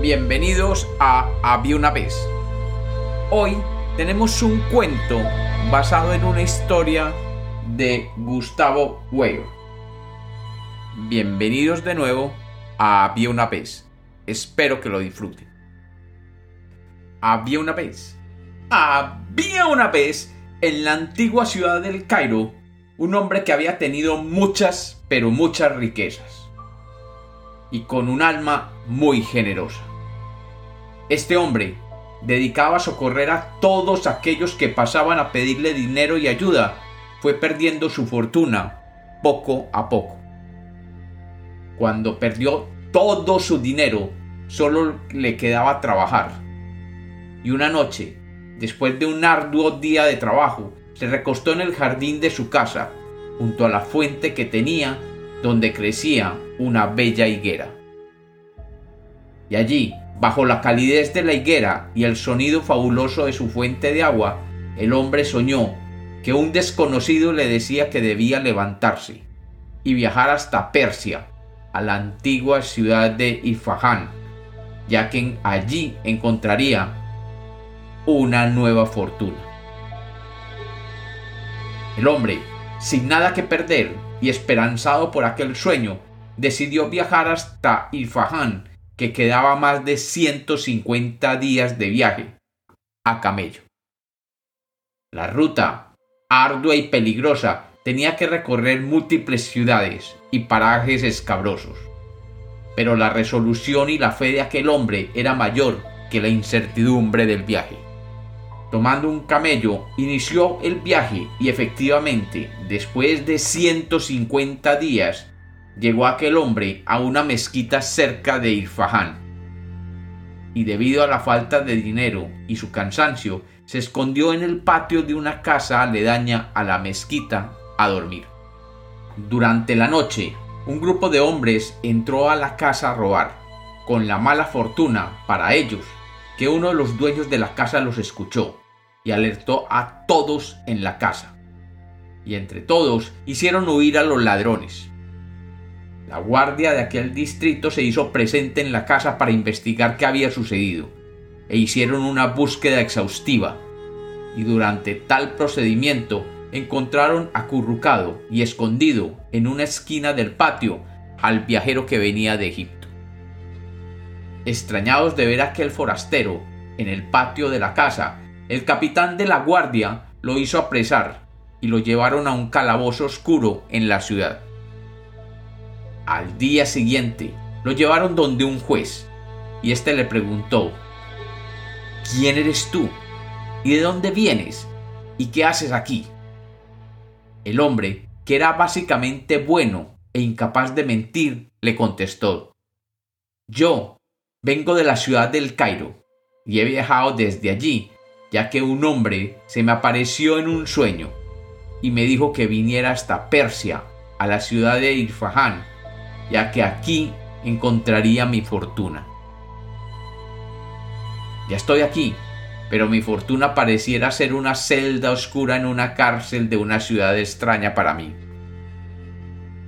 Bienvenidos a Había una vez. Hoy tenemos un cuento basado en una historia de Gustavo Weir. Bienvenidos de nuevo a Había una vez. Espero que lo disfruten. Había una vez. Había una vez en la antigua ciudad del Cairo un hombre que había tenido muchas, pero muchas riquezas. Y con un alma muy generosa. Este hombre dedicaba a socorrer a todos aquellos que pasaban a pedirle dinero y ayuda. Fue perdiendo su fortuna poco a poco. Cuando perdió todo su dinero, solo le quedaba trabajar. Y una noche, después de un arduo día de trabajo, se recostó en el jardín de su casa, junto a la fuente que tenía donde crecía una bella higuera. Y allí, Bajo la calidez de la higuera y el sonido fabuloso de su fuente de agua, el hombre soñó que un desconocido le decía que debía levantarse y viajar hasta Persia, a la antigua ciudad de Ifahán, ya que allí encontraría una nueva fortuna. El hombre, sin nada que perder y esperanzado por aquel sueño, decidió viajar hasta Ifahán que quedaba más de 150 días de viaje a camello. La ruta, ardua y peligrosa, tenía que recorrer múltiples ciudades y parajes escabrosos. Pero la resolución y la fe de aquel hombre era mayor que la incertidumbre del viaje. Tomando un camello, inició el viaje y efectivamente, después de 150 días, llegó aquel hombre a una mezquita cerca de Irfahán. Y debido a la falta de dinero y su cansancio, se escondió en el patio de una casa aledaña a la mezquita a dormir. Durante la noche, un grupo de hombres entró a la casa a robar, con la mala fortuna para ellos que uno de los dueños de la casa los escuchó y alertó a todos en la casa. Y entre todos hicieron huir a los ladrones. La guardia de aquel distrito se hizo presente en la casa para investigar qué había sucedido, e hicieron una búsqueda exhaustiva, y durante tal procedimiento encontraron acurrucado y escondido en una esquina del patio al viajero que venía de Egipto. Extrañados de ver a aquel forastero en el patio de la casa, el capitán de la guardia lo hizo apresar y lo llevaron a un calabozo oscuro en la ciudad. Al día siguiente lo llevaron donde un juez y éste le preguntó, ¿quién eres tú? ¿Y de dónde vienes? ¿Y qué haces aquí? El hombre, que era básicamente bueno e incapaz de mentir, le contestó, yo vengo de la ciudad del Cairo y he viajado desde allí, ya que un hombre se me apareció en un sueño y me dijo que viniera hasta Persia, a la ciudad de Irfahán, ya que aquí encontraría mi fortuna. Ya estoy aquí, pero mi fortuna pareciera ser una celda oscura en una cárcel de una ciudad extraña para mí.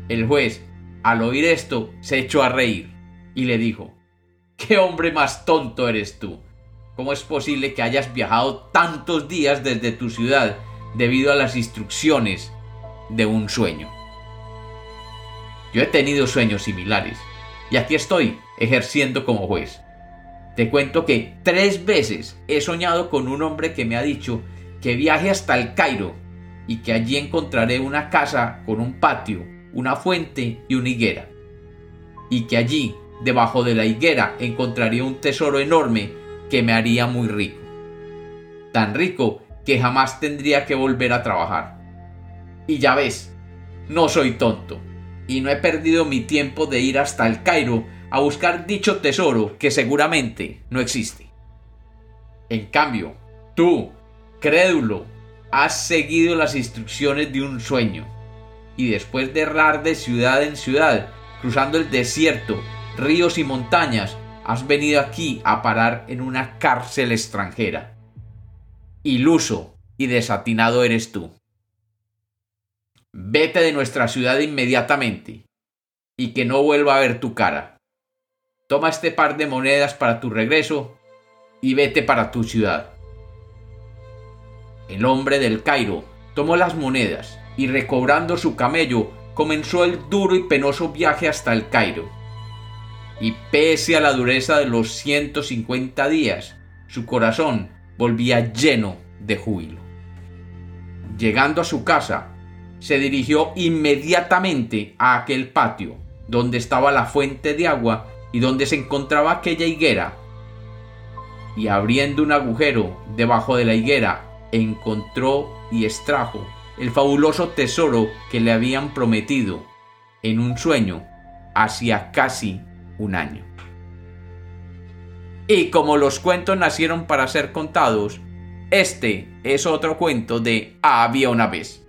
El juez, al oír esto, se echó a reír y le dijo, ¿Qué hombre más tonto eres tú? ¿Cómo es posible que hayas viajado tantos días desde tu ciudad debido a las instrucciones de un sueño? Yo he tenido sueños similares y aquí estoy ejerciendo como juez. Te cuento que tres veces he soñado con un hombre que me ha dicho que viaje hasta el Cairo y que allí encontraré una casa con un patio, una fuente y una higuera. Y que allí, debajo de la higuera, encontraría un tesoro enorme que me haría muy rico. Tan rico que jamás tendría que volver a trabajar. Y ya ves, no soy tonto y no he perdido mi tiempo de ir hasta el Cairo a buscar dicho tesoro que seguramente no existe. En cambio, tú, crédulo, has seguido las instrucciones de un sueño y después de errar de ciudad en ciudad, cruzando el desierto, ríos y montañas, has venido aquí a parar en una cárcel extranjera. Iluso y desatinado eres tú. Vete de nuestra ciudad inmediatamente y que no vuelva a ver tu cara. toma este par de monedas para tu regreso y vete para tu ciudad. El hombre del Cairo tomó las monedas y recobrando su camello comenzó el duro y penoso viaje hasta el Cairo. Y pese a la dureza de los 150 días, su corazón volvía lleno de júbilo. Llegando a su casa, se dirigió inmediatamente a aquel patio, donde estaba la fuente de agua y donde se encontraba aquella higuera. Y abriendo un agujero debajo de la higuera, encontró y extrajo el fabuloso tesoro que le habían prometido en un sueño hacía casi un año. Y como los cuentos nacieron para ser contados, este es otro cuento de Había una vez.